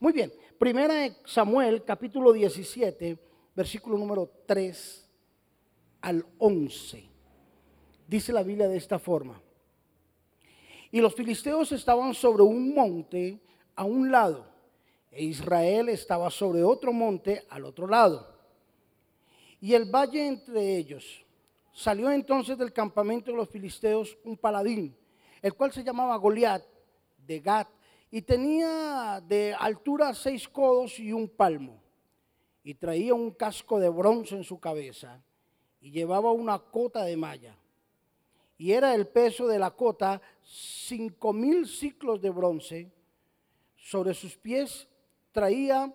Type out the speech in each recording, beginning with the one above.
Muy bien, primera de Samuel, capítulo 17, versículo número 3 al 11. Dice la Biblia de esta forma. Y los filisteos estaban sobre un monte a un lado, e Israel estaba sobre otro monte al otro lado, y el valle entre ellos. Salió entonces del campamento de los filisteos un paladín, el cual se llamaba Goliat de Gat, y tenía de altura seis codos y un palmo, y traía un casco de bronce en su cabeza, y llevaba una cota de malla y era el peso de la cota cinco mil ciclos de bronce. Sobre sus pies traía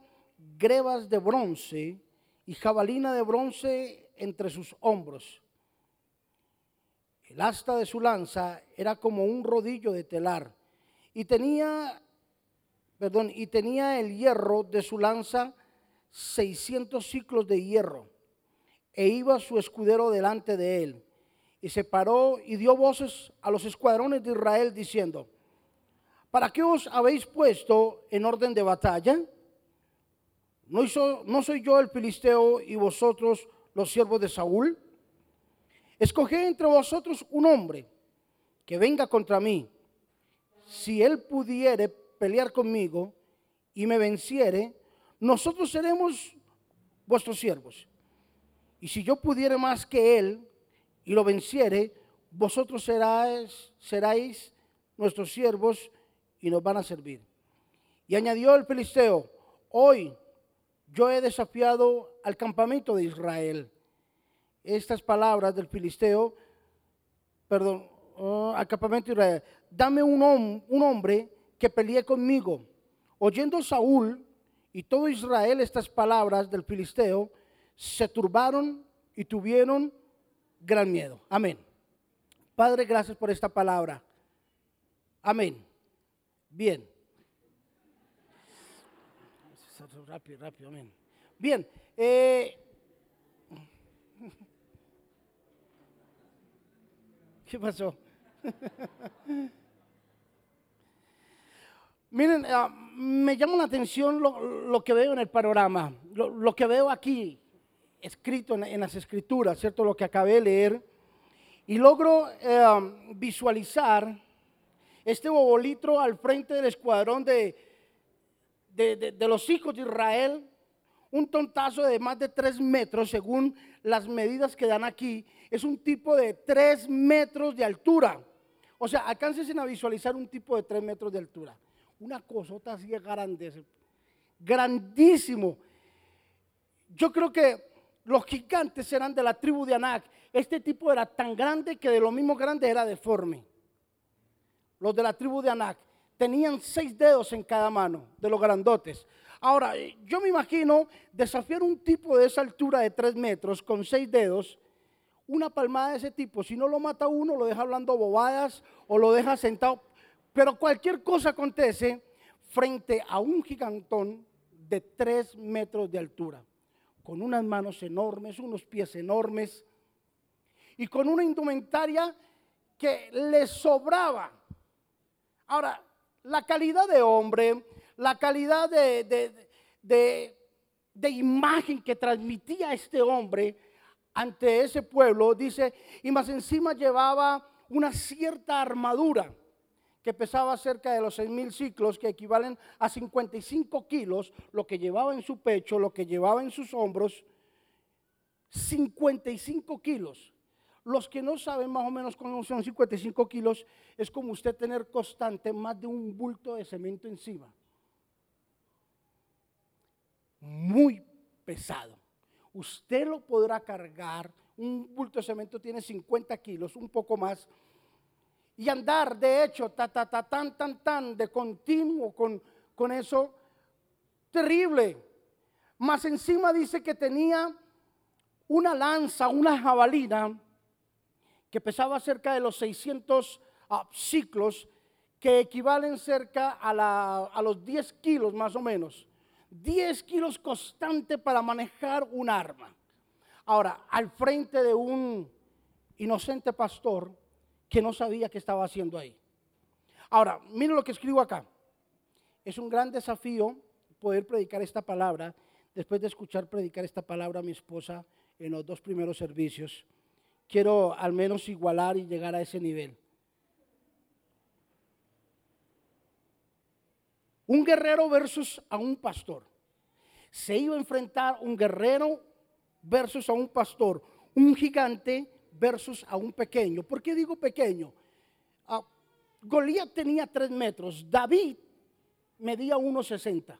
grebas de bronce y jabalina de bronce entre sus hombros. El asta de su lanza era como un rodillo de telar y tenía, perdón, y tenía el hierro de su lanza 600 ciclos de hierro e iba su escudero delante de él y se paró y dio voces a los escuadrones de Israel diciendo, ¿para qué os habéis puesto en orden de batalla? ¿No, ¿No soy yo el filisteo y vosotros los siervos de Saúl? Escoged entre vosotros un hombre que venga contra mí. Si él pudiere pelear conmigo y me venciere, nosotros seremos vuestros siervos. Y si yo pudiere más que él, y lo venciere, vosotros seráis, nuestros siervos y nos van a servir. Y añadió el filisteo, hoy yo he desafiado al campamento de Israel. Estas palabras del filisteo, perdón, oh, al campamento de Israel, dame un, un hombre que pelee conmigo. Oyendo Saúl y todo Israel estas palabras del filisteo, se turbaron y tuvieron gran miedo. Amén. Padre, gracias por esta palabra. Amén. Bien. Rápido, rápido, amén. Bien. Eh, ¿Qué pasó? Miren, ah, me llama la atención lo, que veo en el panorama, lo que veo aquí escrito en, las escrituras, ¿cierto? Lo que acabé de leer. Y logro eh, visualizar este bobolitro al frente del escuadrón de, de, los hijos de Israel, un tontazo de más de tres metros, según las medidas que dan aquí, es un tipo de tres metros de altura. O sea, alcáncesen a visualizar un tipo de tres metros de altura. Una cosota así grande, grandísimo. Yo creo que los gigantes eran de la tribu de Anak. Este tipo era tan grande que de lo mismo grande era deforme. Los de la tribu de Anak tenían seis dedos en cada mano, de los grandotes. Ahora, yo me imagino desafiar un tipo de esa altura de tres metros con seis dedos, una palmada de ese tipo. Si no lo mata uno, lo deja hablando bobadas o lo deja sentado. Pero cualquier cosa acontece frente a un gigantón de tres metros de altura con unas manos enormes, unos pies enormes y con una indumentaria que le sobraba. Ahora, la calidad de hombre, la calidad de, de, imagen que transmitía este hombre ante ese pueblo, dice, y más encima llevaba una cierta armadura que pesaba cerca de los seis mil ciclos, que equivalen a 55 kilos, lo que llevaba en su pecho, lo que llevaba en sus hombros, 55 kilos. Los que no saben más o menos cómo son 55 kilos, es como usted tener constante más de un bulto de cemento encima. Muy pesado. Usted lo podrá cargar, un bulto de cemento tiene 50 kilos, un poco más, y andar, de hecho, ta, ta, ta, tan, tan, tan, de continuo con, con eso, terrible. Más encima dice que tenía una lanza, una jabalina, que pesaba cerca de los 600 ah, ciclos, que equivalen cerca a, a los 10 kilos más o menos. 10 kilos constante para manejar un arma. Ahora, al frente de un inocente pastor, que no sabía qué estaba haciendo ahí. Ahora, miren lo que escribo acá. Es un gran desafío poder predicar esta palabra, después de escuchar predicar esta palabra a mi esposa en los dos primeros servicios, quiero al menos igualar y llegar a ese nivel. Un guerrero versus a un pastor. Se iba a enfrentar un guerrero versus a un pastor, un gigante versus a un pequeño. ¿Por qué digo pequeño? Uh, Goliat tenía tres metros, David medía 1,60.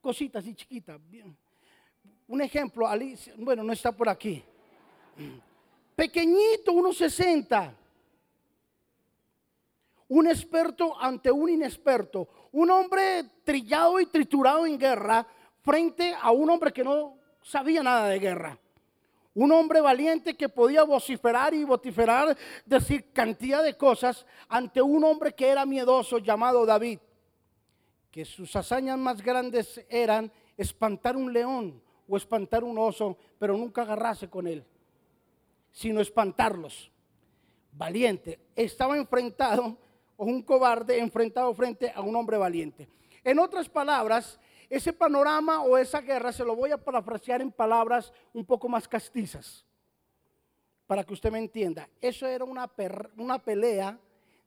Cositas y chiquitas. Un ejemplo, bueno, no está por aquí. Pequeñito, 1,60. Un experto ante un inexperto. Un hombre trillado y triturado en guerra frente a un hombre que no sabía nada de guerra. Un hombre valiente que podía vociferar y vociferar, decir cantidad de cosas ante un hombre que era miedoso llamado David. Que sus hazañas más grandes eran espantar un león o espantar un oso, pero nunca agarrarse con él, sino espantarlos. Valiente. Estaba enfrentado, o un cobarde enfrentado frente a un hombre valiente. En otras palabras, ese panorama o esa guerra se lo voy a parafrasear en palabras un poco más castizas, para que usted me entienda. Eso era una, una pelea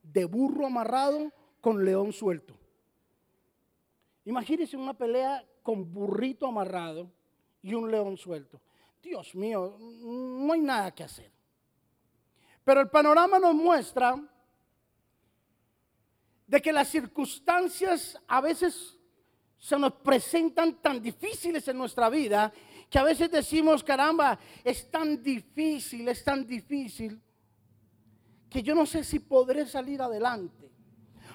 de burro amarrado con león suelto. Imagínense una pelea con burrito amarrado y un león suelto. Dios mío, no hay nada que hacer. Pero el panorama nos muestra de que las circunstancias a veces se nos presentan tan difíciles en nuestra vida que a veces decimos, caramba, es tan difícil, es tan difícil, que yo no sé si podré salir adelante.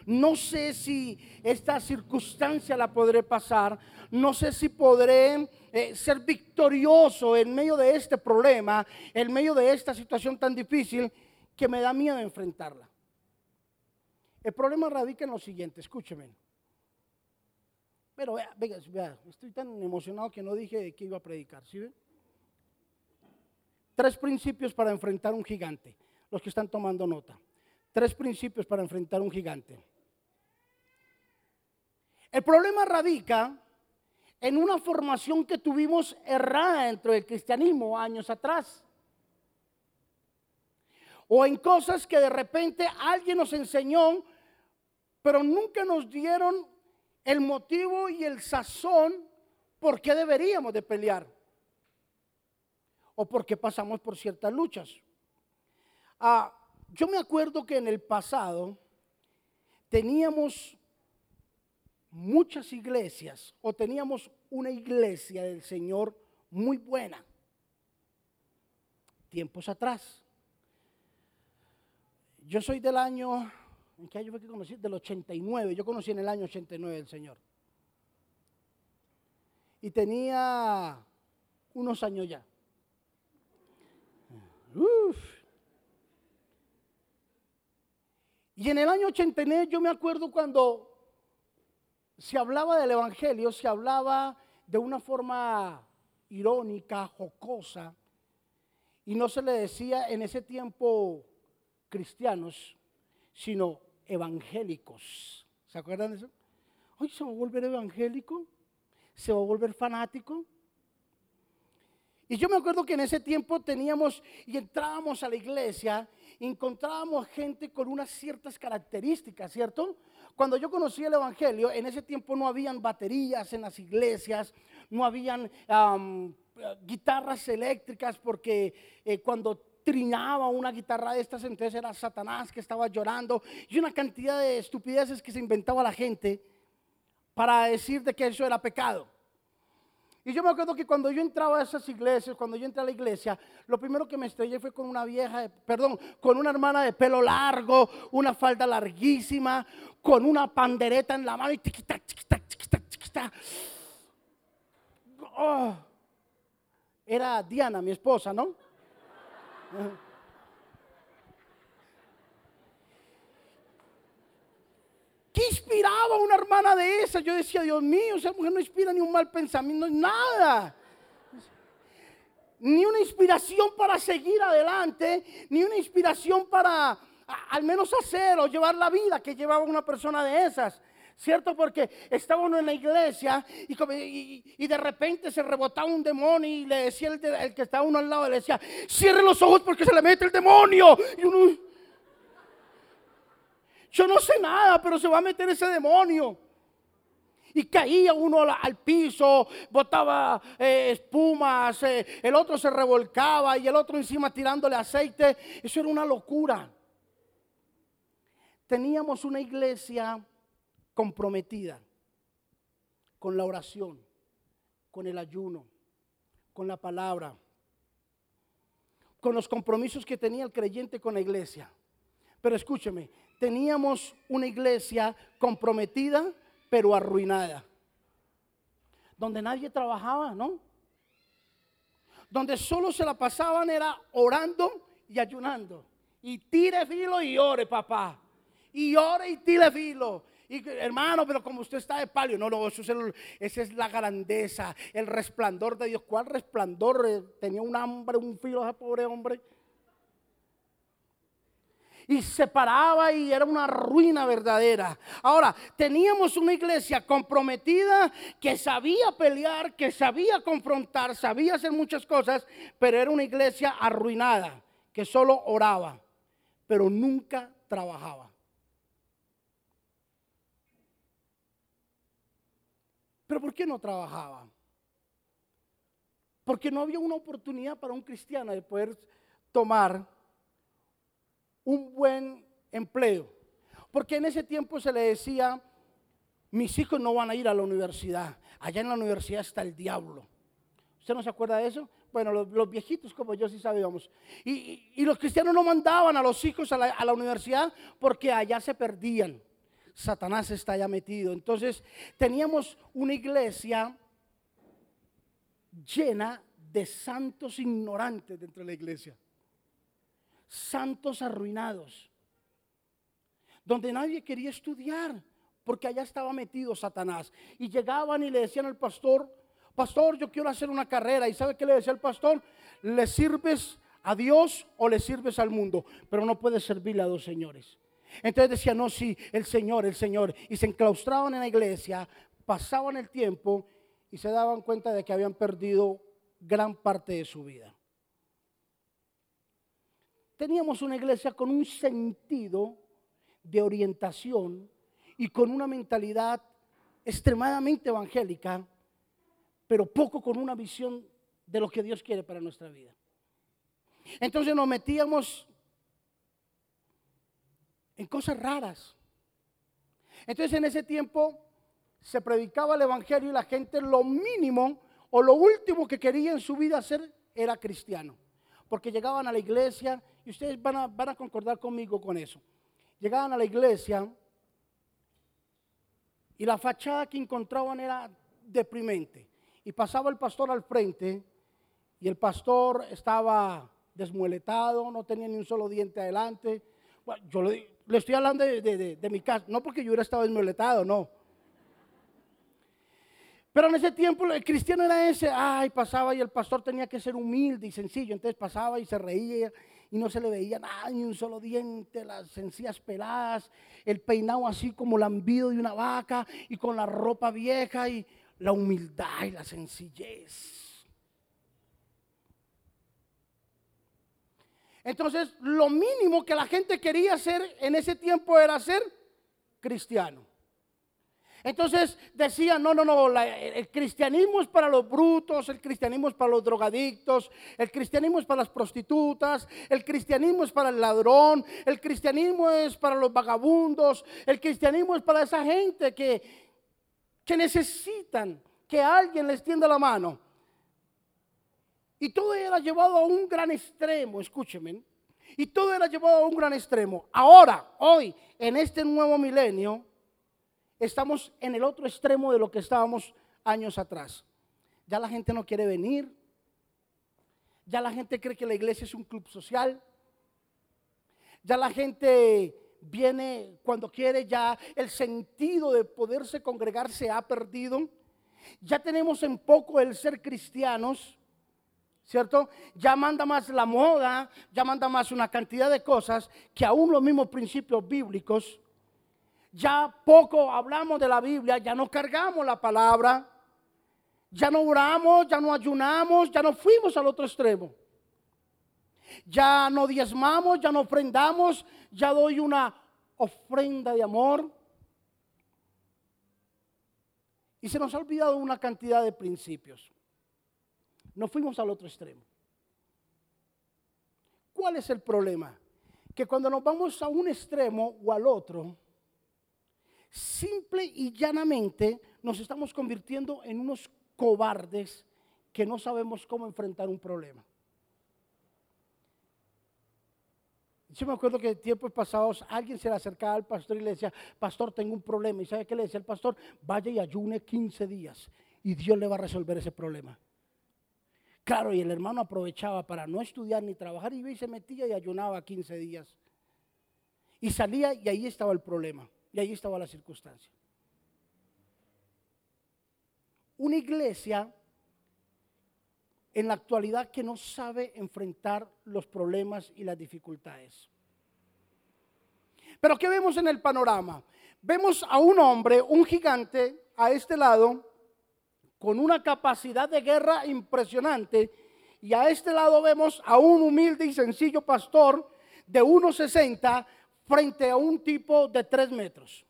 No sé si esta circunstancia la podré pasar. No sé si podré eh, ser victorioso en medio de este problema, en medio de esta situación tan difícil que me da miedo enfrentarla. El problema radica en lo siguiente, escúcheme. Pero vea, vea, estoy tan emocionado que no dije que iba a predicar, ¿sí ven? Tres principios para enfrentar un gigante, los que están tomando nota. Tres principios para enfrentar un gigante. El problema radica en una formación que tuvimos errada dentro del cristianismo años atrás. O en cosas que de repente alguien nos enseñó, pero nunca nos dieron el motivo y el sazón por qué deberíamos de pelear o por qué pasamos por ciertas luchas. Ah, yo me acuerdo que en el pasado teníamos muchas iglesias o teníamos una iglesia del Señor muy buena. Tiempos atrás. Yo soy del año ¿En qué año fue que conocí? Del 89. Yo conocí en el año 89 el Señor. Y tenía unos años ya. Y en el año 89 yo me acuerdo cuando se hablaba del Evangelio, se hablaba de una forma irónica, jocosa, y no se le decía en ese tiempo cristianos, sino evangélicos. ¿Se acuerdan de eso? Hoy se va a volver evangélico, se va a volver fanático. Y yo me acuerdo que en ese tiempo teníamos y entrábamos a la iglesia, encontrábamos gente con unas ciertas características, ¿cierto? Cuando yo conocí el Evangelio, en ese tiempo no habían baterías en las iglesias, no habían guitarras eléctricas, porque eh, cuando trinaba una guitarra de estas, entonces era Satanás que estaba llorando y una cantidad de estupideces que se inventaba la gente para decir de que eso era pecado. Y yo me acuerdo que cuando yo entraba a esas iglesias, cuando yo entré a la iglesia, lo primero que me estrellé fue con una vieja, perdón, con una hermana de pelo largo, una falda larguísima, con una pandereta en la mano y tiquita, chiquita, chiquita, chiquita. Oh. Era Diana, mi esposa, ¿no? ¿Qué inspiraba una hermana de esa? Yo decía, Dios mío, esa mujer no inspira ni un mal pensamiento, nada. Ni una inspiración para seguir adelante, ni una inspiración para al menos hacer o llevar la vida que llevaba una persona de esas. ¿Cierto? Porque estaba uno en la iglesia y, de repente se rebotaba un demonio y le decía el, que estaba uno al lado, le decía, cierre los ojos porque se le mete el demonio. yo no sé nada, pero se va a meter ese demonio. Y caía uno al piso, botaba eh, espumas, eh, el otro se revolcaba y el otro encima tirándole aceite. Eso era una locura. Teníamos una iglesia comprometida con la oración, con el ayuno, con la palabra, con los compromisos que tenía el creyente con la iglesia. Pero escúcheme, teníamos una iglesia comprometida pero arruinada, donde nadie trabajaba, ¿no? Donde solo se la pasaban era orando y ayunando. Y tire filo y ore, papá. Y ore y tire filo. Y hermano, pero como usted está de palio, no, no, eso es esa es la grandeza, el resplandor de Dios. ¿Cuál resplandor? Eh, tenía un hambre, un filo ese pobre hombre. Y se paraba y era una ruina verdadera. Ahora, teníamos una iglesia comprometida que sabía pelear, que sabía confrontar, sabía hacer muchas cosas, pero era una iglesia arruinada, que solo oraba, pero nunca trabajaba. Pero ¿por qué no trabajaba? Porque no había una oportunidad para un cristiano de poder tomar un buen empleo. Porque en ese tiempo se le decía, mis hijos no van a ir a la universidad, allá en la universidad está el diablo. ¿Usted no se acuerda de eso? Bueno, los, viejitos como yo sí sabíamos. Y, los cristianos no mandaban a los hijos a la, a la universidad porque allá se perdían. Satanás está ya metido. Entonces teníamos una iglesia llena de santos ignorantes dentro de la iglesia. Santos arruinados. Donde nadie quería estudiar porque allá estaba metido Satanás. Y llegaban y le decían al pastor, pastor, yo quiero hacer una carrera. ¿Y sabe qué le decía el pastor? ¿Le sirves a Dios o le sirves al mundo? Pero no puedes servirle a dos señores. Entonces decía, no, sí, el Señor, el Señor. Y se enclaustraban en la iglesia, pasaban el tiempo y se daban cuenta de que habían perdido gran parte de su vida. Teníamos una iglesia con un sentido de orientación y con una mentalidad extremadamente evangélica, pero poco con una visión de lo que Dios quiere para nuestra vida. Entonces nos metíamos en cosas raras. Entonces en ese tiempo se predicaba el Evangelio y la gente lo mínimo o lo último que quería en su vida hacer era cristiano. Porque llegaban a la iglesia, y ustedes van a, van a concordar conmigo con eso. Llegaban a la iglesia y la fachada que encontraban era deprimente. Y pasaba el pastor al frente y el pastor estaba desmueletado, no tenía ni un solo diente adelante. yo le, le estoy hablando de, mi casa, no porque yo hubiera estado desmoletado, no. Pero en ese tiempo el cristiano era ese, ay, pasaba y el pastor tenía que ser humilde y sencillo, entonces pasaba y se reía y no se le veía nada, ni un solo diente, las encías peladas, el peinado así como lambido de una vaca y con la ropa vieja y la humildad y la sencillez. Entonces, lo mínimo que la gente quería hacer en ese tiempo era ser cristiano. Entonces decían, no, no, no, el cristianismo es para los brutos, el cristianismo es para los drogadictos, el cristianismo es para las prostitutas, el cristianismo es para el ladrón, el cristianismo es para los vagabundos, el cristianismo es para esa gente que, que necesitan que alguien les tienda la mano. Y todo era llevado a un gran extremo, escúcheme. Y todo era llevado a un gran extremo. Ahora, hoy, en este nuevo milenio, estamos en el otro extremo de lo que estábamos años atrás. Ya la gente no quiere venir. Ya la gente cree que la iglesia es un club social. Ya la gente viene cuando quiere, ya el sentido de poderse congregar se ha perdido. Ya tenemos en poco el ser cristianos ¿cierto? Ya manda más la moda, ya manda más una cantidad de cosas que aún los mismos principios bíblicos. ya poco hablamos de la Biblia, ya no cargamos la palabra, ya no oramos, ya no ayunamos, ya no fuimos al otro extremo. Ya no diezmamos, ya no ofrendamos, ya doy una ofrenda de amor. Y se nos ha olvidado una cantidad de principios. No fuimos al otro extremo. ¿Cuál es el problema? Que cuando nos vamos a un extremo o al otro, simple y llanamente nos estamos convirtiendo en unos cobardes que no sabemos cómo enfrentar un problema. Yo me acuerdo que en tiempos pasados alguien se le acercaba al pastor y le decía, pastor, tengo un problema. ¿Y sabe qué le decía el pastor? Vaya y ayune 15 días y Dios le va a resolver ese problema. Claro, y el hermano aprovechaba para no estudiar ni trabajar y se metía y ayunaba 15 días. Y salía y ahí estaba el problema, y ahí estaba la circunstancia. Una iglesia en la actualidad que no sabe enfrentar los problemas y las dificultades. Pero ¿qué vemos en el panorama? Vemos a un hombre, un gigante, a este lado, con una capacidad de guerra impresionante, y a este lado vemos a un humilde y sencillo pastor de 1,60 frente a un tipo de 3 metros.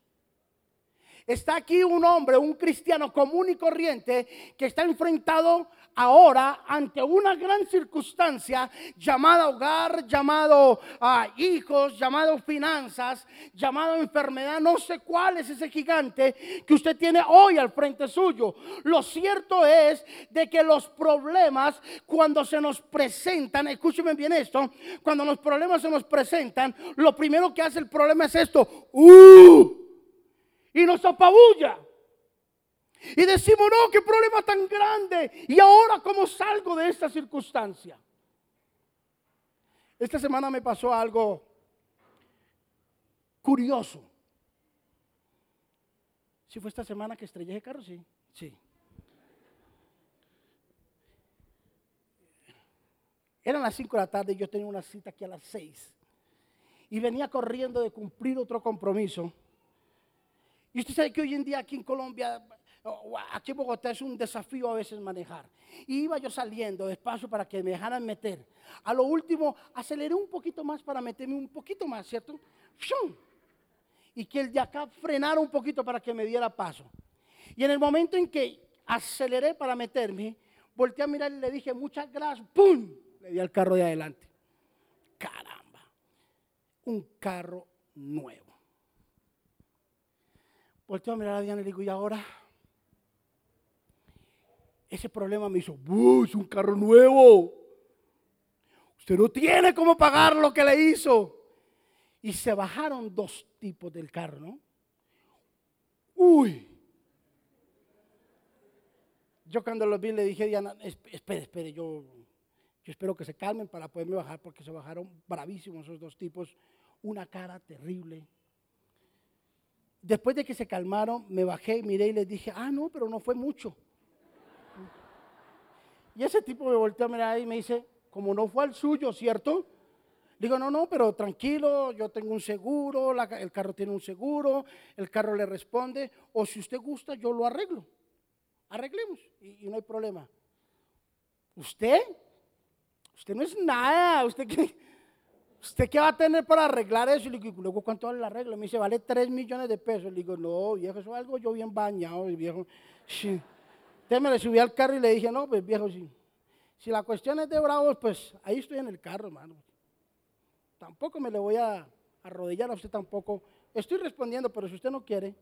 Está aquí un hombre, un cristiano común y corriente, que está enfrentado ahora ante una gran circunstancia llamada hogar, llamado ah, hijos, llamado finanzas, llamado enfermedad. No sé cuál es ese gigante que usted tiene hoy al frente suyo. Lo cierto es de que los problemas cuando se nos presentan, escúcheme bien esto, cuando los problemas se nos presentan, lo primero que hace el problema es esto. ¡Uh! y nos apabulla. Y decimos, no, qué problema tan grande. Y ahora, ¿cómo salgo de esta circunstancia? Esta semana me pasó algo curioso. Si fue esta semana que estrellé el carro, sí. Sí. Eran las 5 de la tarde y yo tenía una cita aquí a las 6. Y venía corriendo de cumplir otro compromiso. Y usted sabe que hoy en día aquí en Colombia, aquí en Bogotá es un desafío a veces manejar. Y iba yo saliendo despacio para que me dejaran meter. A lo último, aceleré un poquito más para meterme un poquito más, ¿cierto? Y que el de acá frenara un poquito para que me diera paso. Y en el momento en que aceleré para meterme, volteé a mirar y le dije, muchas gracias, ¡pum! Le di al carro de adelante. Caramba, un carro nuevo. Volteo a mirar a Diana y le digo, ¿y ahora? Ese problema me hizo, ¡Es un carro nuevo! Usted no tiene cómo pagar lo que le hizo. Y se bajaron dos tipos del carro, ¿no? ¡Uy! Yo cuando los vi le dije Diana, espere, espere, yo, yo espero que se calmen para poderme bajar porque se bajaron bravísimos esos dos tipos. Una cara terrible Después de que se calmaron, me bajé, miré y les dije, ah, no, pero no fue mucho. Y ese tipo me volteó a mirar y me dice, como no fue al suyo, ¿cierto? Digo, no, no, pero tranquilo, yo tengo un seguro, el carro tiene un seguro, el carro le responde, o si usted gusta, yo lo arreglo. Arreglemos y, no hay problema. ¿Usted? Usted no es nada, usted que ¿Usted qué va a tener para arreglar eso? Y le digo, luego, ¿cuánto vale la regla? Me dice, vale 3 millones de pesos. Le digo, no, viejo, eso es algo yo bien bañado, viejo. Sí. Entonces me le subí al carro y le dije, no, pues viejo. Si la cuestión es de bravos, pues ahí estoy en el carro, hermano. Tampoco me le voy a arrodillar a usted tampoco. Estoy respondiendo, pero si usted no quiere.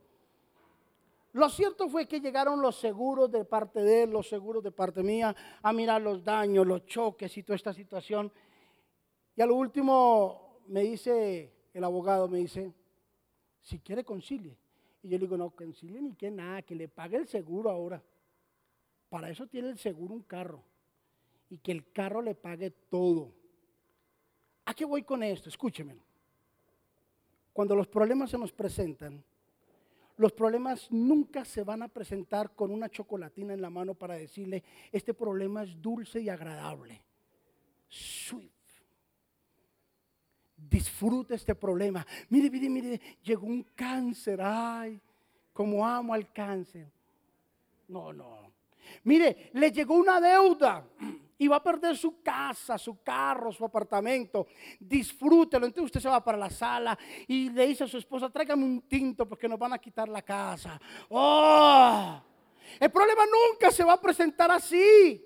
Lo cierto fue que llegaron los seguros de parte de él, los seguros de parte mía, a mirar los daños, los choques y toda esta situación. Y a lo último me dice el abogado, me dice, si quiere concilie. Y yo le digo, no, concilie ni que nada, que le pague el seguro ahora. Para eso tiene el seguro un carro. Y que el carro le pague todo. ¿A qué voy con esto? Escúcheme. Cuando los problemas se nos presentan, los problemas nunca se van a presentar con una chocolatina en la mano para decirle, este problema es dulce y agradable. Sweet disfruta este problema. Mire, mire, mire, llegó un cáncer. Ay, como amo al cáncer. No, no. Mire, le llegó una deuda y va a perder su casa, su carro, su apartamento. Disfrútelo. Entonces usted se va para la sala y le dice a su esposa, tráigame un tinto porque nos van a quitar la casa. ¡Oh! El problema nunca se va a presentar así.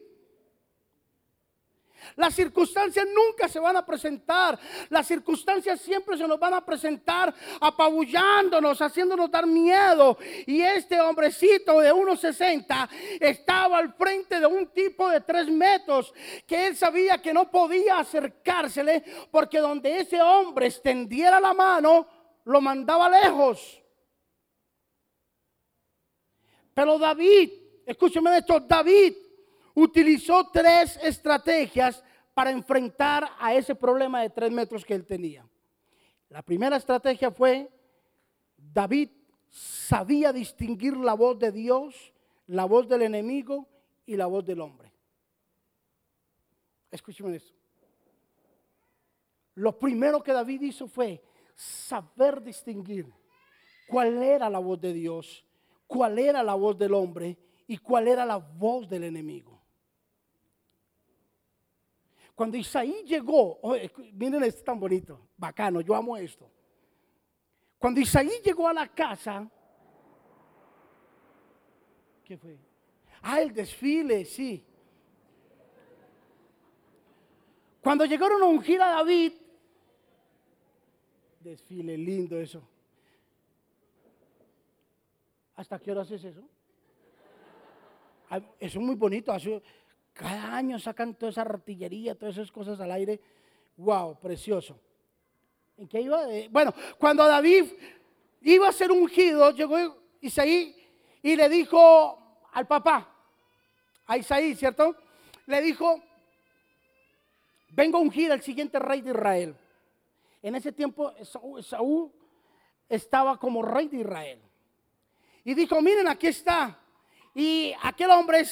Las circunstancias nunca se van a presentar. Las circunstancias siempre se nos van a presentar apabullándonos, haciéndonos dar miedo. Y este hombrecito de 1,60 estaba al frente de un tipo de 3 metros que él sabía que no podía acercársele porque donde ese hombre extendiera la mano, lo mandaba lejos. Pero David, escúcheme esto, David utilizó tres estrategias para enfrentar a ese problema de tres metros que él tenía. La primera estrategia fue, David sabía distinguir la voz de Dios, la voz del enemigo y la voz del hombre. Escúcheme eso. Lo primero que David hizo fue saber distinguir cuál era la voz de Dios, cuál era la voz del hombre y cuál era la voz del enemigo. Cuando Isaí llegó, miren esto tan bonito, bacano, yo amo esto. Cuando Isaí llegó a la casa, ¿qué fue? Ah, el desfile, sí. Cuando llegaron a ungir a David, desfile lindo eso. ¿Hasta qué hora haces eso? Ah, eso es muy bonito. Cada año sacan toda esa artillería, todas esas cosas al aire. Wow, precioso. ¿En qué iba? Bueno, cuando David iba a ser ungido, llegó Isaí y le dijo al papá, a Isaí, ¿cierto? Le dijo, vengo a ungir al siguiente rey de Israel. En ese tiempo Saúl estaba como rey de Israel. Y dijo, miren, aquí está. Y aquel hombre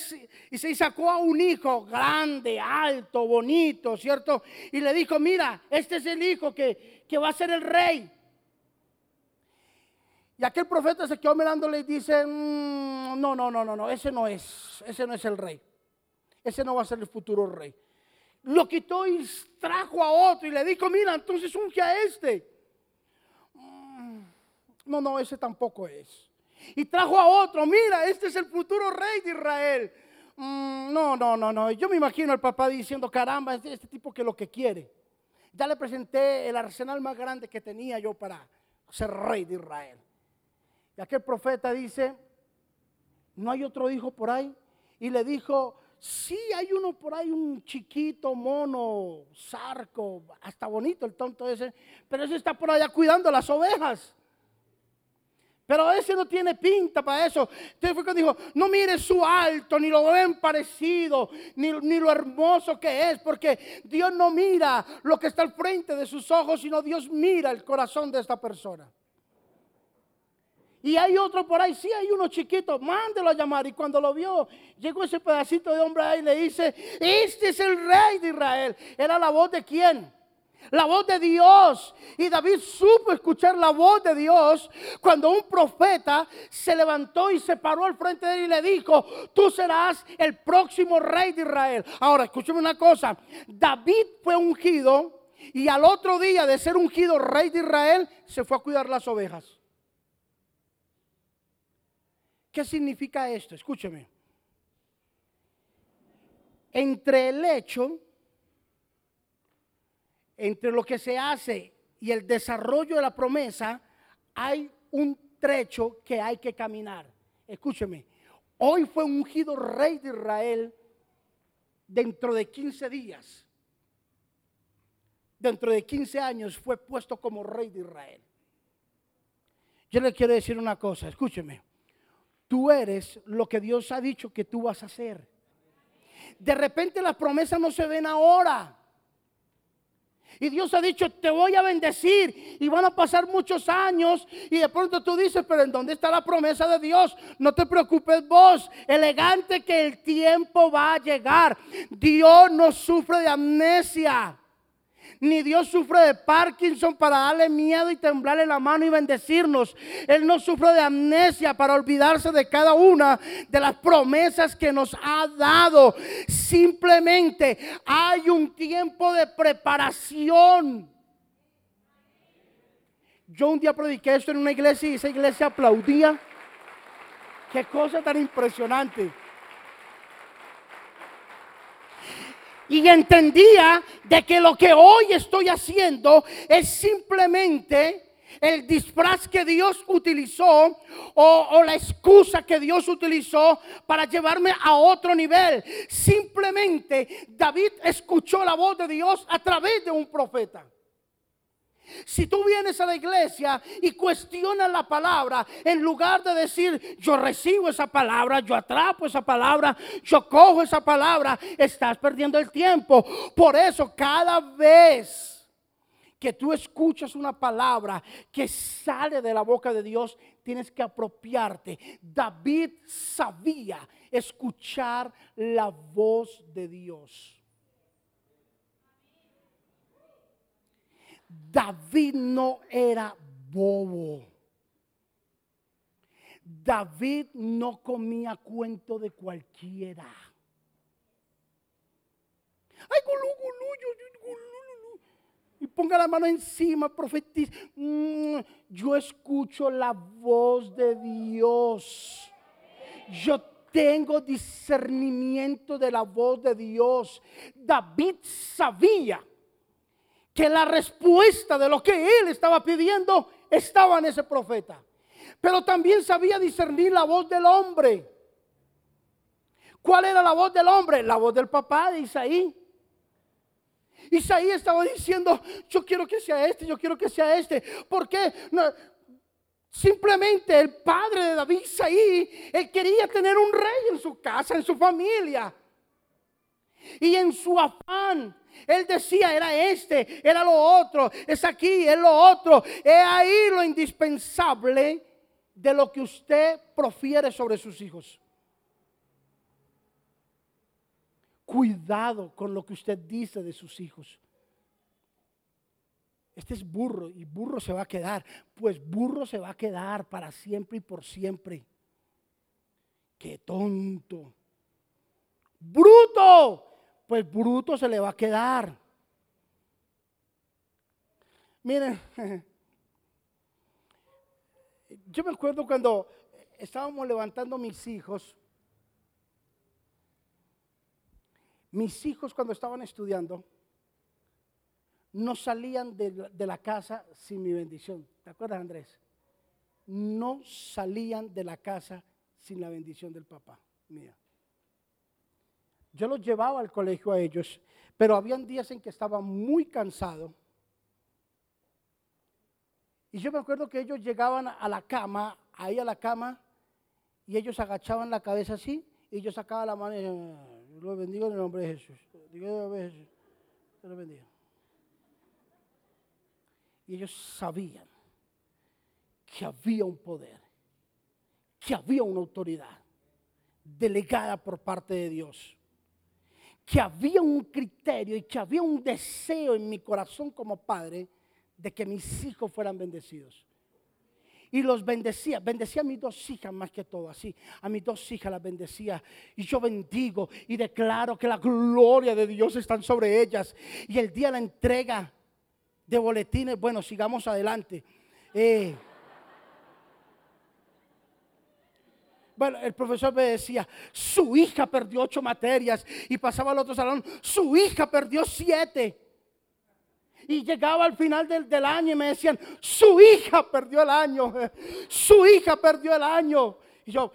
y se sacó a un hijo grande, alto, bonito, ¿cierto? Y le dijo, mira, este es el hijo que, va a ser el rey. Y aquel profeta se quedó mirándole y dice, mm, no, no, no, no, no, ese no es, ese no es el rey. Ese no va a ser el futuro rey. Lo quitó y trajo a otro y le dijo, mira, entonces unge a este. Mm, no, no, ese tampoco es y trajo a otro. Mira, este es el futuro rey de Israel. Mm, no, no, no, no. Yo me imagino al papá diciendo, caramba, este, este tipo que lo que quiere. Ya le presenté el arsenal más grande que tenía yo para ser rey de Israel. Y aquel profeta dice, ¿no hay otro hijo por ahí? Y le dijo, sí, hay uno por ahí, un chiquito, mono, zarco, hasta bonito el tonto ese, pero ese está por allá cuidando las ovejas. Pero ese no tiene pinta para eso. Entonces fue cuando dijo, no mire su alto, ni lo ven parecido, ni, ni, lo hermoso que es, porque Dios no mira lo que está al frente de sus ojos, sino Dios mira el corazón de esta persona. Y hay otro por ahí, sí hay uno chiquito, mándelo a llamar. Y cuando lo vio, llegó ese pedacito de hombre ahí y le dice, este es el rey de Israel. ¿Era la voz de quién? La voz de Dios. Y David supo escuchar la voz de Dios cuando un profeta se levantó y se paró al frente de él y le dijo, tú serás el próximo rey de Israel. Ahora, escúcheme una cosa, David fue ungido y al otro día de ser ungido rey de Israel, se fue a cuidar las ovejas. ¿Qué significa esto? Escúcheme. Entre el hecho entre lo que se hace y el desarrollo de la promesa, hay un trecho que hay que caminar. Escúcheme, hoy fue ungido rey de Israel dentro de 15 días. Dentro de 15 años fue puesto como rey de Israel. Yo le quiero decir una cosa, escúcheme. Tú eres lo que Dios ha dicho que tú vas a hacer. De repente las promesas no se ven ahora. Y Dios ha dicho, te voy a bendecir. Y van a pasar muchos años. Y de pronto tú dices, pero ¿en dónde está la promesa de Dios? No te preocupes vos, elegante que el tiempo va a llegar. Dios no sufre de amnesia. Ni Dios sufre de Parkinson para darle miedo y temblarle la mano y bendecirnos. Él no sufre de amnesia para olvidarse de cada una de las promesas que nos ha dado. Simplemente hay un tiempo de preparación. Yo un día prediqué esto en una iglesia y esa iglesia aplaudía. Qué cosa tan impresionante. Y entendía de que lo que hoy estoy haciendo es simplemente el disfraz que Dios utilizó o, la excusa que Dios utilizó para llevarme a otro nivel. Simplemente David escuchó la voz de Dios a través de un profeta. Si tú vienes a la iglesia y cuestionas la palabra, en lugar de decir, yo recibo esa palabra, yo atrapo esa palabra, yo cojo esa palabra, estás perdiendo el tiempo. Por eso cada vez que tú escuchas una palabra que sale de la boca de Dios, tienes que apropiarte. David sabía escuchar la voz de Dios. David no era bobo. David no comía cuento de cualquiera. Ay, gulú, gulú, y ponga la mano encima, profetiza. Mm, yo escucho la voz de Dios. Yo tengo discernimiento de la voz de Dios. David sabía que la respuesta de lo que él estaba pidiendo estaba en ese profeta. Pero también sabía discernir la voz del hombre. ¿Cuál era la voz del hombre? La voz del papá de Isaí. Isaí estaba diciendo, yo quiero que sea este, yo quiero que sea este. ¿Por qué? simplemente el padre de David, Isaí, él quería tener un rey en su casa, en su familia. Y en su afán él decía, era este, era lo otro, es aquí, es lo otro. Es ahí lo indispensable de lo que usted profiere sobre sus hijos. Cuidado con lo que usted dice de sus hijos. Este es burro y burro se va a quedar. Pues burro se va a quedar para siempre y por siempre. Qué tonto. Bruto pues bruto se le va a quedar. Miren, yo me acuerdo cuando estábamos levantando mis hijos, mis hijos cuando estaban estudiando, no salían de, la casa sin mi bendición. ¿Te acuerdas, Andrés? No salían de la casa sin la bendición del papá. Mira. Yo los llevaba al colegio a ellos, pero habían días en que estaba muy cansado. Y yo me acuerdo que ellos llegaban a la cama, ahí a la cama, y ellos agachaban la cabeza así, y yo sacaba la mano y decía, lo bendigo en el nombre de Jesús. Digo, lo bendiga. Y ellos sabían que había un poder, que había una autoridad delegada por parte de Dios que había un criterio y que había un deseo en mi corazón como padre de que mis hijos fueran bendecidos. Y los bendecía, bendecía a mis dos hijas más que todo, así. A mis dos hijas las bendecía. Y yo bendigo y declaro que la gloria de Dios está sobre ellas. Y el día de la entrega de boletines, bueno, sigamos adelante. Eh, Bueno, el profesor me decía, su hija perdió ocho materias y pasaba al otro salón, su hija perdió siete. Y llegaba al final del, del año y me decían, su hija perdió el año, su hija perdió el año. Y yo,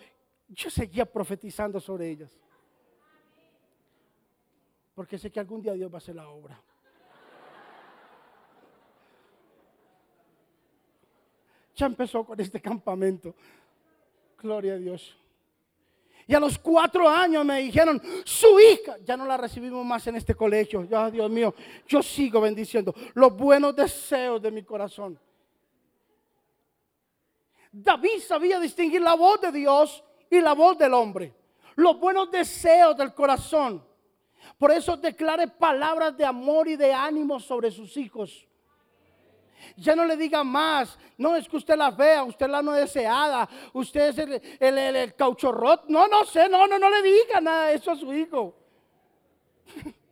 yo seguía profetizando sobre ellas. Porque sé que algún día Dios va a hacer la obra. Ya empezó con este campamento. Gloria a Dios. Y a los cuatro años me dijeron, su hija, ya no la recibimos más en este colegio. Ya, Dios mío, yo sigo bendiciendo los buenos deseos de mi corazón. David sabía distinguir la voz de Dios y la voz del hombre. Los buenos deseos del corazón. Por eso declare palabras de amor y de ánimo sobre sus hijos. Ya no le diga más. No es que usted la vea, usted la no deseada, usted es el, el, cauchorrot. No, no sé, no, no, no le diga nada de eso a su hijo.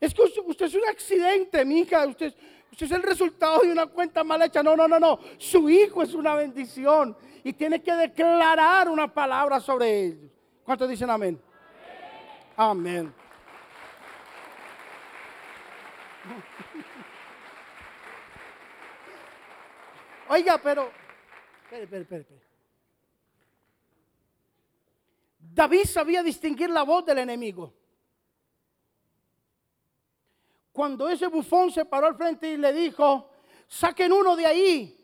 Es que usted, es un accidente, mija. Usted, usted es el resultado de una cuenta mal hecha. No, no, no, no. Su hijo es una bendición y tiene que declarar una palabra sobre ellos. ¿Cuántos dicen amén? Amén. Oiga, pero. Espere, espere, espere. David sabía distinguir la voz del enemigo. Cuando ese bufón se paró al frente y le dijo, saquen uno de ahí,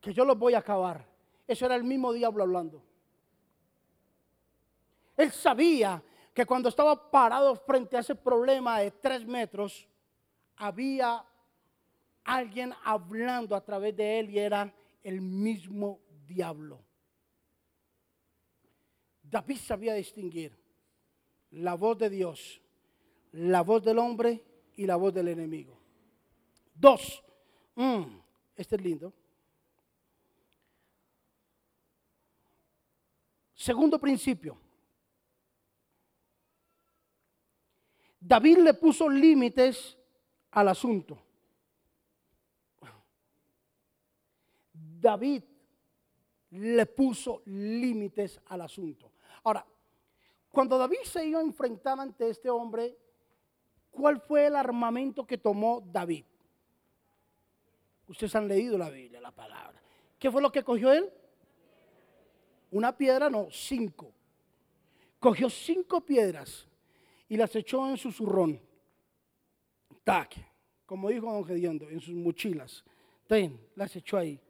que yo los voy a acabar. Eso era el mismo diablo hablando. Él sabía que cuando estaba parado frente a ese problema de tres metros, había alguien hablando a través de él y era el mismo diablo. David sabía distinguir la voz de Dios, la voz del hombre y la voz del enemigo. Dos, mm, este es lindo. Segundo principio. David le puso límites al asunto. David le puso límites al asunto. Ahora, cuando David se iba a enfrentar ante este hombre, ¿cuál fue el armamento que tomó David? Ustedes han leído la Biblia, la palabra. ¿Qué fue lo que cogió él? Una piedra, no, cinco. Cogió cinco piedras y las echó en su zurrón. Tac, como dijo don Gediondo, en sus mochilas. Ten, las echó ahí.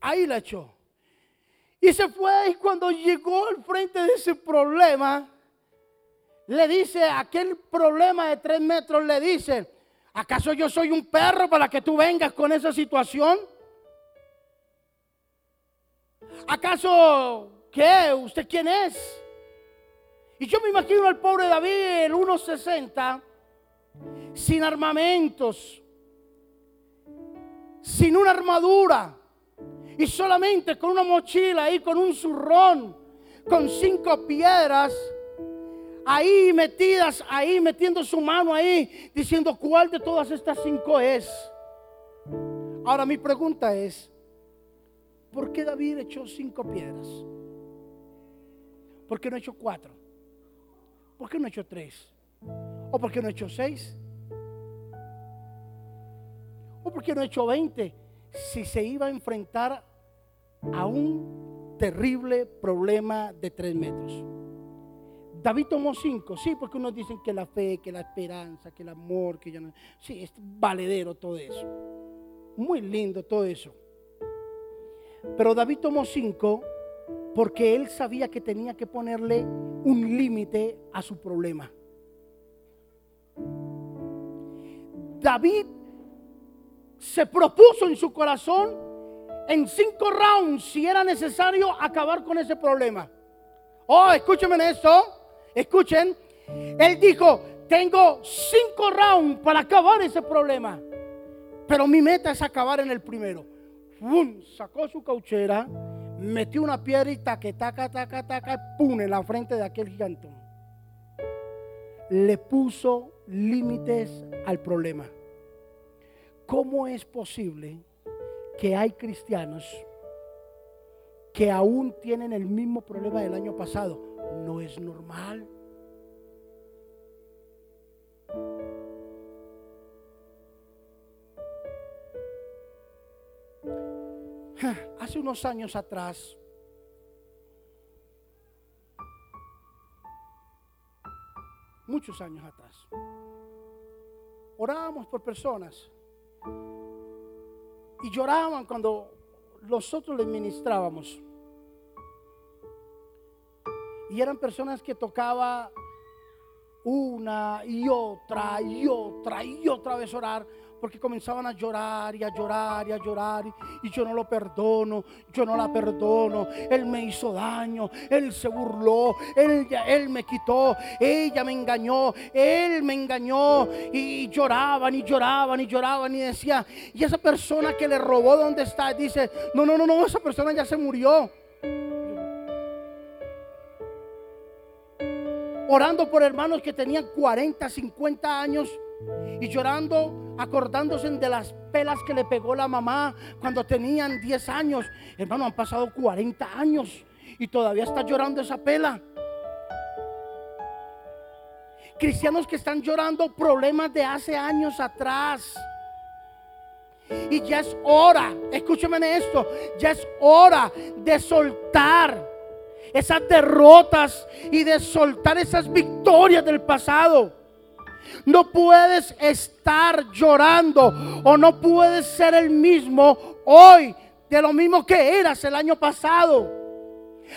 Ahí la echó. Y se fue y cuando llegó al frente de ese problema, le dice, aquel problema de tres metros, le dice, ¿acaso yo soy un perro para que tú vengas con esa situación? ¿Acaso qué? ¿Usted quién es? Y yo me imagino al pobre David, el 1.60, sin armamentos, sin una armadura, y solamente con una mochila ahí, con un zurrón, con cinco piedras, ahí metidas, ahí metiendo su mano ahí, diciendo cuál de todas estas cinco es. Ahora mi pregunta es, ¿por qué David echó cinco piedras? ¿Por qué no echó cuatro? ¿Por qué no echó tres? ¿O por qué no echó seis? ¿O por qué no echó veinte? Si se iba a enfrentar a un terrible problema de tres metros. David tomó cinco, sí, porque unos dicen que la fe, que la esperanza, que el amor, que ya no. Sí, es valedero todo eso. Muy lindo todo eso. Pero David tomó cinco porque él sabía que tenía que ponerle un límite a su problema. David se propuso en su corazón en cinco rounds si era necesario acabar con ese problema. Oh, escúchenme en esto. Escuchen. Él dijo, tengo cinco rounds para acabar ese problema. Pero mi meta es acabar en el primero. Sacó su cauchera, metió una piedra y taque, taca, taca, taca, pum, en la frente de aquel gigantón. Le puso límites al problema. ¿Cómo es posible que hay cristianos que aún tienen el mismo problema del año pasado. No es normal. Hace unos años atrás, muchos años atrás, orábamos por personas y lloraban cuando nosotros les ministrábamos. Y eran personas que tocaba una y otra y otra y otra vez orar porque comenzaban a llorar y a llorar y a llorar y, yo no lo perdono, yo no la perdono, él me hizo daño, él se burló, él, él me quitó, ella me engañó, él me engañó. Y, lloraban y lloraban y lloraban y decía, y esa persona que le robó donde está, dice, no, no, no, no, esa persona ya se murió. Orando por hermanos que tenían 40, 50 años y llorando, acordándose de las pelas que le pegó la mamá cuando tenían 10 años. Hermano, han pasado 40 años y todavía está llorando esa pela. Cristianos que están llorando problemas de hace años atrás. Y ya es hora, escúcheme esto, ya es hora de soltar esas derrotas y de soltar esas victorias del pasado. No puedes estar llorando o no puedes ser el mismo hoy de lo mismo que eras el año pasado.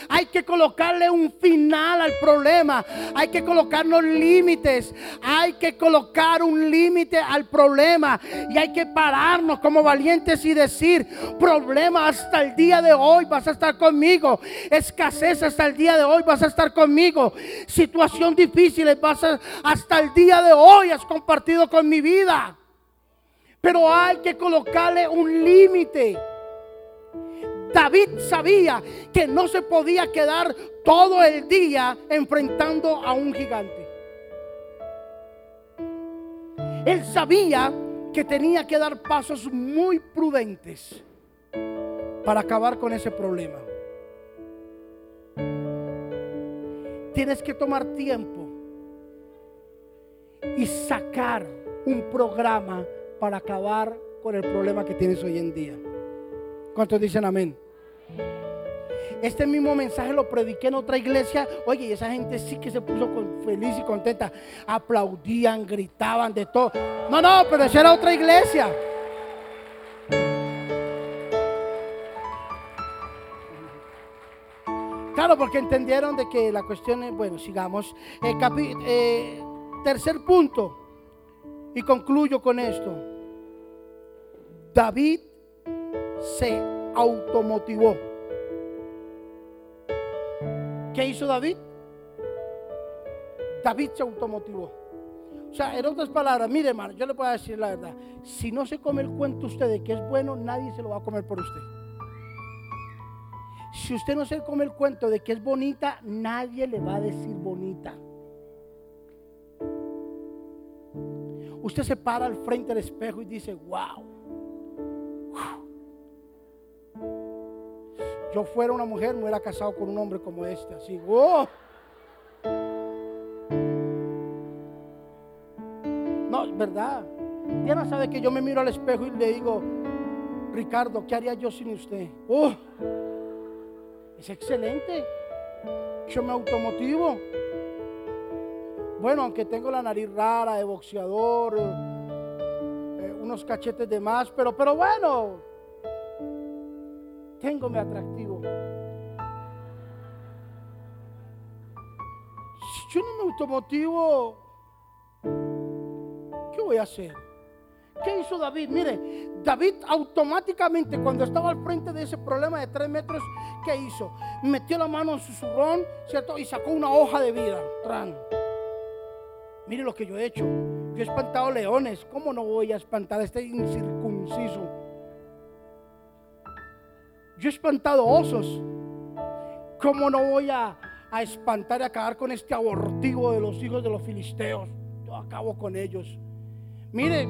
Hay que colocarle un final al problema. Hay que colocarnos límites. Hay que colocar un límite al problema. Y hay que pararnos como valientes y decir, problema hasta el día de hoy vas a estar conmigo. Escasez hasta el día de hoy vas a estar conmigo. Situación difícil vas hasta el día de hoy has compartido con mi vida. Pero hay que colocarle un límite. David sabía que no se podía quedar todo el día enfrentando a un gigante. Él sabía que tenía que dar pasos muy prudentes para acabar con ese problema. Tienes que tomar tiempo y sacar un programa para acabar con el problema que tienes hoy en día. ¿Cuántos dicen amén? Este mismo mensaje lo prediqué en otra iglesia. Oye, y esa gente sí que se puso feliz y contenta. Aplaudían, gritaban de todo. No, no, pero esa era otra iglesia. Claro, porque entendieron de que la cuestión es, bueno, sigamos. Eh, eh, tercer punto, y concluyo con esto. David se automotivó. ¿Qué hizo David? David se automotivó. O sea, en otras palabras, mire hermano, yo le puedo decir la verdad. Si no se come el cuento usted de que es bueno, nadie se lo va a comer por usted. Si usted no se come el cuento de que es bonita, nadie le va a decir bonita. Usted se para al frente del espejo y dice, wow. Yo fuera una mujer, me hubiera casado con un hombre como este. Así, oh. No, es verdad. Diana sabe que yo me miro al espejo y le digo, Ricardo, ¿qué haría yo sin usted? Oh, es excelente. Yo me automotivo. Bueno, aunque tengo la nariz rara de boxeador, eh, unos cachetes de más, pero, pero bueno, tengo mi atractivo. Si yo no me automotivo, ¿qué voy a hacer? ¿Qué hizo David? Mire, David automáticamente cuando estaba al frente de ese problema de tres metros, ¿qué hizo? Metió la mano en su zurrón, ¿cierto? Y sacó una hoja de vida. Tran. Mire lo que yo he hecho. Yo he espantado leones. ¿Cómo no voy a espantar a este incircunciso? Yo he espantado osos. ¿Cómo no voy a, espantar y acabar con este abortivo de los hijos de los filisteos? Yo acabo con ellos. Mire,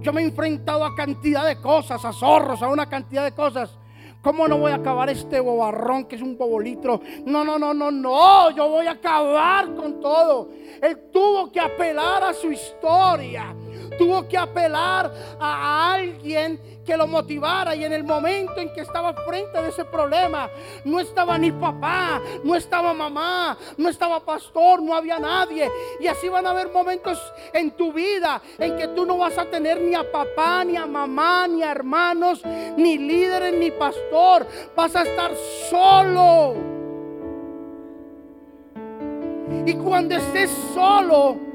yo me he enfrentado a cantidad de cosas, a zorros, a una cantidad de cosas. ¿Cómo no voy a acabar este bobarrón que es un bobolitro? No, no, no, no, no. Yo voy a acabar con todo. Él tuvo que apelar a su historia. Tuvo que apelar a alguien que lo motivara. Y en el momento en que estaba frente a ese problema, no estaba ni papá, no estaba mamá, no estaba pastor, no había nadie. Y así van a haber momentos en tu vida en que tú no vas a tener ni a papá, ni a mamá, ni a hermanos, ni líderes, ni pastor. Vas a estar solo. Y cuando estés solo,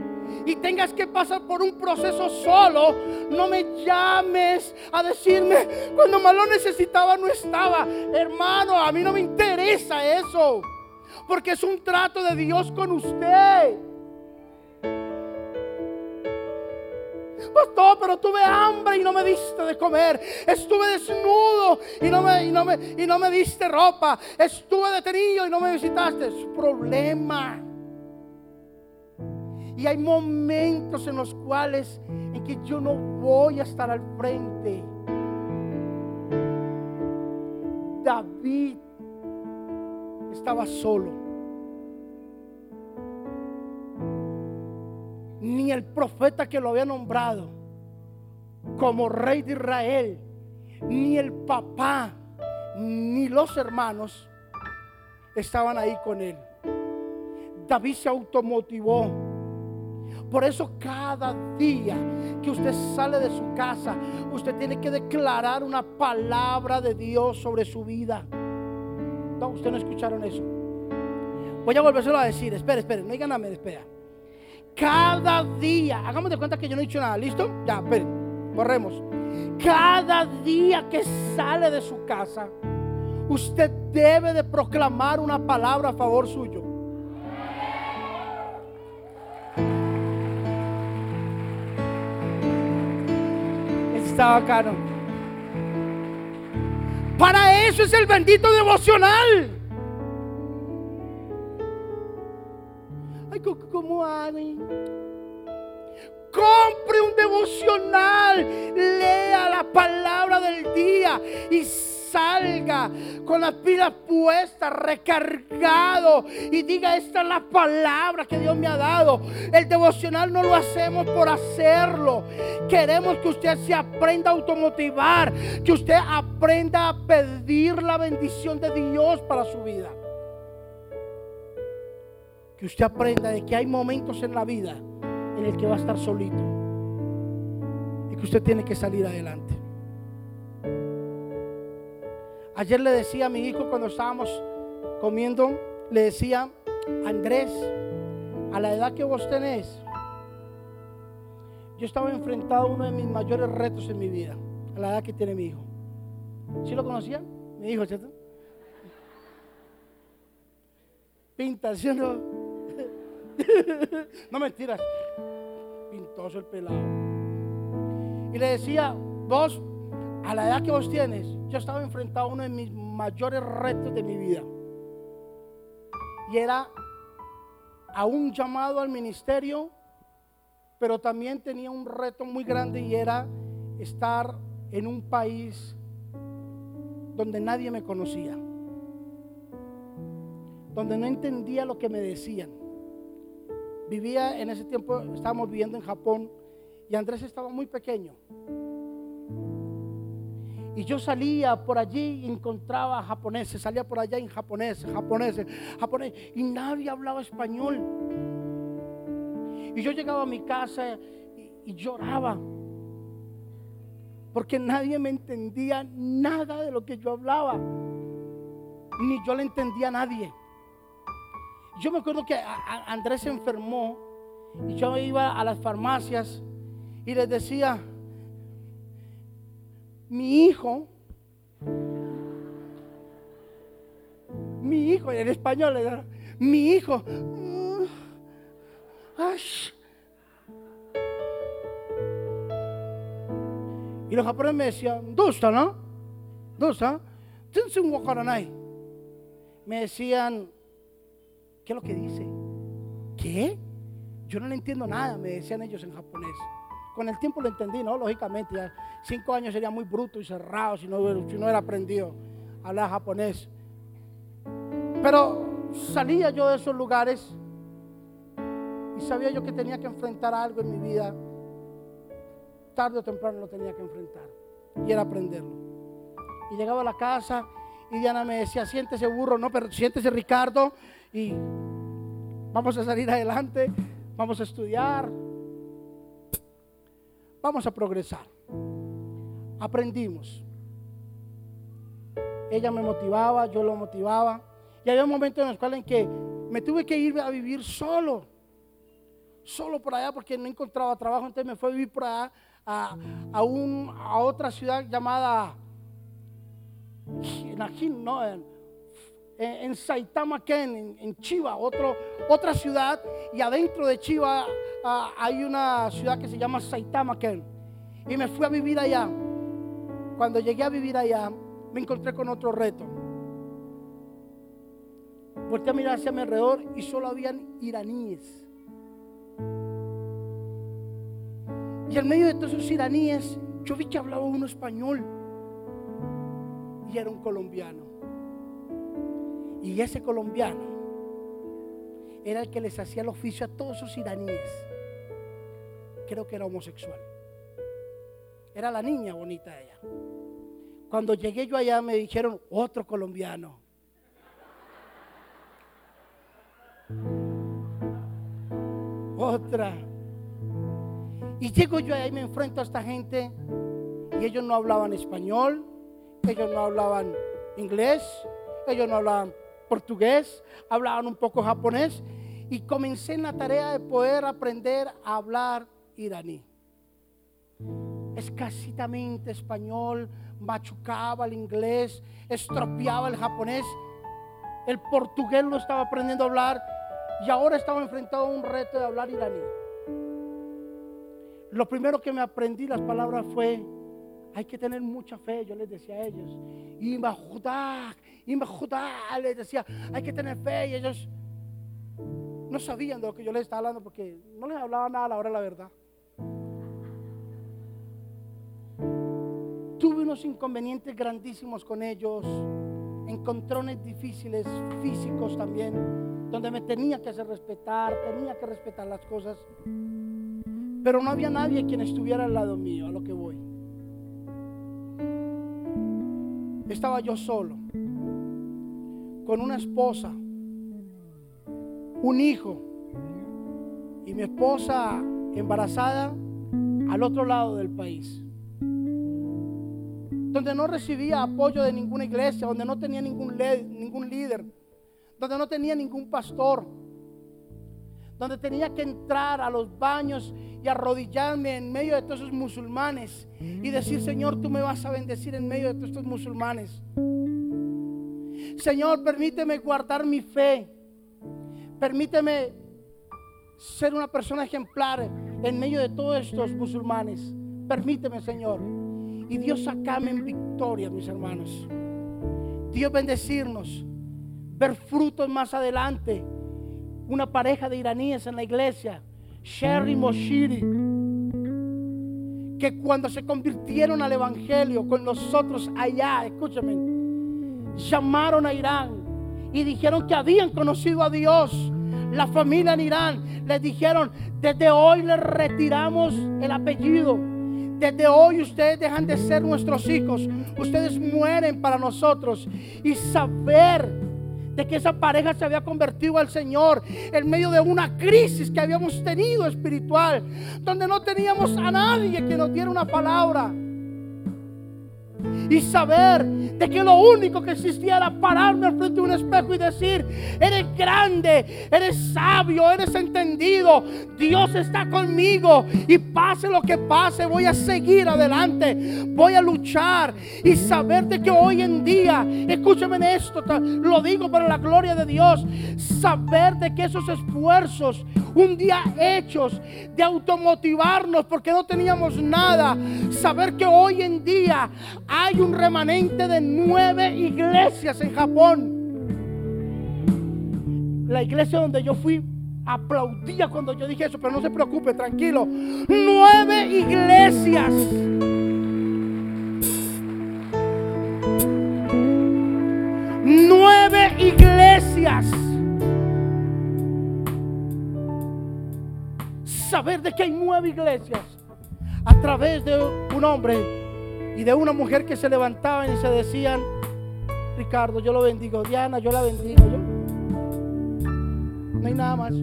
y tengas que pasar por un proceso solo, no me llames a decirme cuando más lo necesitaba no estaba. Hermano, a mí no me interesa eso, porque es un trato de Dios con usted. Pastor, pero tuve hambre y no me diste de comer. Estuve desnudo y no me, y no me, y no me diste ropa. Estuve detenido y no me visitaste. Es problema. Y hay momentos en los cuales en que yo no voy a estar al frente. David estaba solo. Ni el profeta que lo había nombrado como rey de Israel, ni el papá, ni los hermanos estaban ahí con él. David se automotivó por eso cada día que usted sale de su casa, usted tiene que declarar una palabra de Dios sobre su vida. No, ustedes no escucharon eso. Voy a volvérselo a decir. Espera, espere, no digan me espera. Cada día, hagamos de cuenta que yo no he dicho nada, ¿listo? Ya, esperen, corremos. Cada día que sale de su casa, usted debe de proclamar una palabra a favor suyo. Está bacano. Para eso es el bendito devocional. Ay, ¿cómo hago? Compre un devocional, lea la palabra del día y salga con las pilas puestas, recargado y diga, esta es la palabra que Dios me ha dado. El devocional no lo hacemos por hacerlo. Queremos que usted se aprenda a automotivar, que usted aprenda a pedir la bendición de Dios para su vida. Que usted aprenda de que hay momentos en la vida en el que va a estar solito y que usted tiene que salir adelante. Ayer le decía a mi hijo cuando estábamos comiendo, le decía, Andrés, a la edad que vos tenés, yo estaba enfrentado a uno de mis mayores retos en mi vida, a la edad que tiene mi hijo. ¿Sí lo conocía? Mi hijo, ¿cierto? Pinta, ¿sí no? no mentiras. Pintoso el pelado. Y le decía, vos a la edad que vos tienes, yo estaba enfrentado a uno de mis mayores retos de mi vida. Y era a un llamado al ministerio, pero también tenía un reto muy grande y era estar en un país donde nadie me conocía, donde no entendía lo que me decían. Vivía en ese tiempo, estábamos viviendo en Japón y Andrés estaba muy pequeño. Y yo salía por allí y encontraba japoneses, salía por allá en japoneses, japoneses, japoneses, y nadie hablaba español. Y yo llegaba a mi casa y, lloraba, porque nadie me entendía nada de lo que yo hablaba, ni yo le entendía a nadie. Yo me acuerdo que Andrés se enfermó y yo iba a las farmacias y les decía, mi hijo, mi hijo, en español, mi hijo, y los japoneses me decían, ¿Dusta, no? ¿Dusta? Me decían, ¿qué es lo que dice? ¿Qué? Yo no le entiendo nada, me decían ellos en japonés. Con el tiempo lo entendí, ¿no? Lógicamente, ya cinco años sería muy bruto y cerrado si no, hubiera aprendido a hablar japonés. Pero salía yo de esos lugares y sabía yo que tenía que enfrentar algo en mi vida. Tarde o temprano lo tenía que enfrentar y era aprenderlo. Y llegaba a la casa y Diana me decía, siéntese burro, no, pero siéntese Ricardo y vamos a salir adelante, vamos a estudiar, vamos a progresar. Aprendimos. Ella me motivaba, yo lo motivaba. Y había momentos en los cuales en que me tuve que ir a vivir solo. solo por allá porque no encontraba trabajo, entonces me fui a vivir por allá a, a, un, a otra ciudad llamada en, no, en, en Saitama Ken, en, Chiva, otro, otra ciudad, y adentro de Chiva ah, hay una ciudad que se llama Saitama Ken. Y me fui a vivir allá. Cuando llegué a vivir allá, me encontré con otro reto. Volté a mirar hacia mi alrededor y solo habían iraníes. Y en medio de todos esos iraníes, yo vi que hablaba uno español. Y era un colombiano. Y ese colombiano era el que les hacía el oficio a todos esos iraníes. Creo que era homosexual. Era la niña bonita ella. Cuando llegué yo allá me dijeron otro colombiano. Otra. Y llego yo ahí y me enfrento a esta gente y ellos no hablaban español, ellos no hablaban inglés, ellos no hablaban portugués, hablaban un poco japonés y comencé en la tarea de poder aprender a hablar iraní. Escasitamente español, machucaba el inglés, estropeaba el japonés, el portugués lo estaba aprendiendo a hablar y ahora estaba enfrentado a un reto de hablar iraní. Lo primero que me aprendí las palabras fue, hay que tener mucha fe, yo les decía a ellos. Y Judá, les decía, hay que tener fe. Y ellos no sabían de lo que yo les estaba hablando porque no les hablaba nada a la hora de la verdad. Unos inconvenientes grandísimos con ellos, encontrones difíciles, físicos también, donde me tenía que hacer respetar, tenía que respetar las cosas. Pero no había nadie quien estuviera al lado mío, a lo que voy. Estaba yo solo, con una esposa, un hijo y mi esposa embarazada al otro lado del país. Donde no recibía apoyo de ninguna iglesia, donde no tenía ningún, ningún líder, donde no tenía ningún pastor donde tenía que entrar a los baños y arrodillarme en medio de todos esos musulmanes y decir, Señor, tú me vas a bendecir en medio de todos estos musulmanes. Señor, permíteme guardar mi fe. Permíteme ser una persona ejemplar en medio de todos estos musulmanes. Permíteme, Señor. Y Dios sacame en victoria, mis hermanos. Dios bendecirnos, ver frutos más adelante una pareja de iraníes en la iglesia, Sherry Moshiri, que cuando se convirtieron al Evangelio con nosotros allá, escúchame, llamaron a Irán y dijeron que habían conocido a Dios. La familia en Irán les dijeron, desde hoy les retiramos el apellido. Desde hoy ustedes dejan de ser nuestros hijos. Ustedes mueren para nosotros. Y saber de que esa pareja se había convertido al Señor en medio de una crisis que habíamos tenido espiritual, donde no teníamos a nadie que nos diera una palabra y saber de que lo único que existía era pararme frente de un espejo y decir, eres grande, eres sabio, eres entendido, Dios está conmigo y pase lo que pase, voy a seguir adelante, voy a luchar y saber de que hoy en día, escúchame esto, lo digo para la gloria de Dios, saber de que esos esfuerzos un día hechos de automotivarnos porque no teníamos nada, saber que hoy en día hay un remanente de nueve iglesias en Japón. La iglesia donde yo fui aplaudía cuando yo dije eso, pero no se preocupe, tranquilo. Nueve iglesias. Nueve iglesias. Saber de que hay nueve iglesias a través de un hombre y de una mujer que se levantaban y se decían, Ricardo, yo lo bendigo, Diana, yo la bendigo. No hay nada más.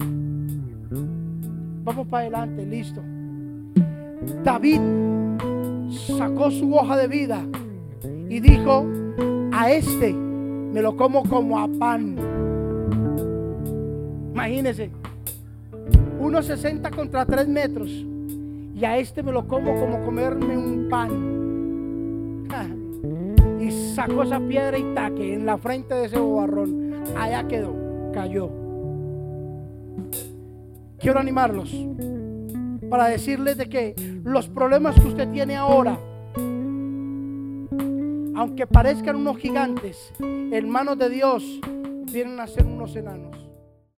Vamos para adelante, listo. David sacó su hoja de vida y dijo, a este me lo como como a pan. Imagínense, 1,60 contra 3 metros. Y a este me lo como como comerme un pan. Y sacó esa piedra y taque en la frente de ese bobarrón. Allá quedó, cayó. Quiero animarlos para decirles de que los problemas que usted tiene ahora, aunque parezcan unos gigantes, en manos de Dios vienen a ser unos enanos.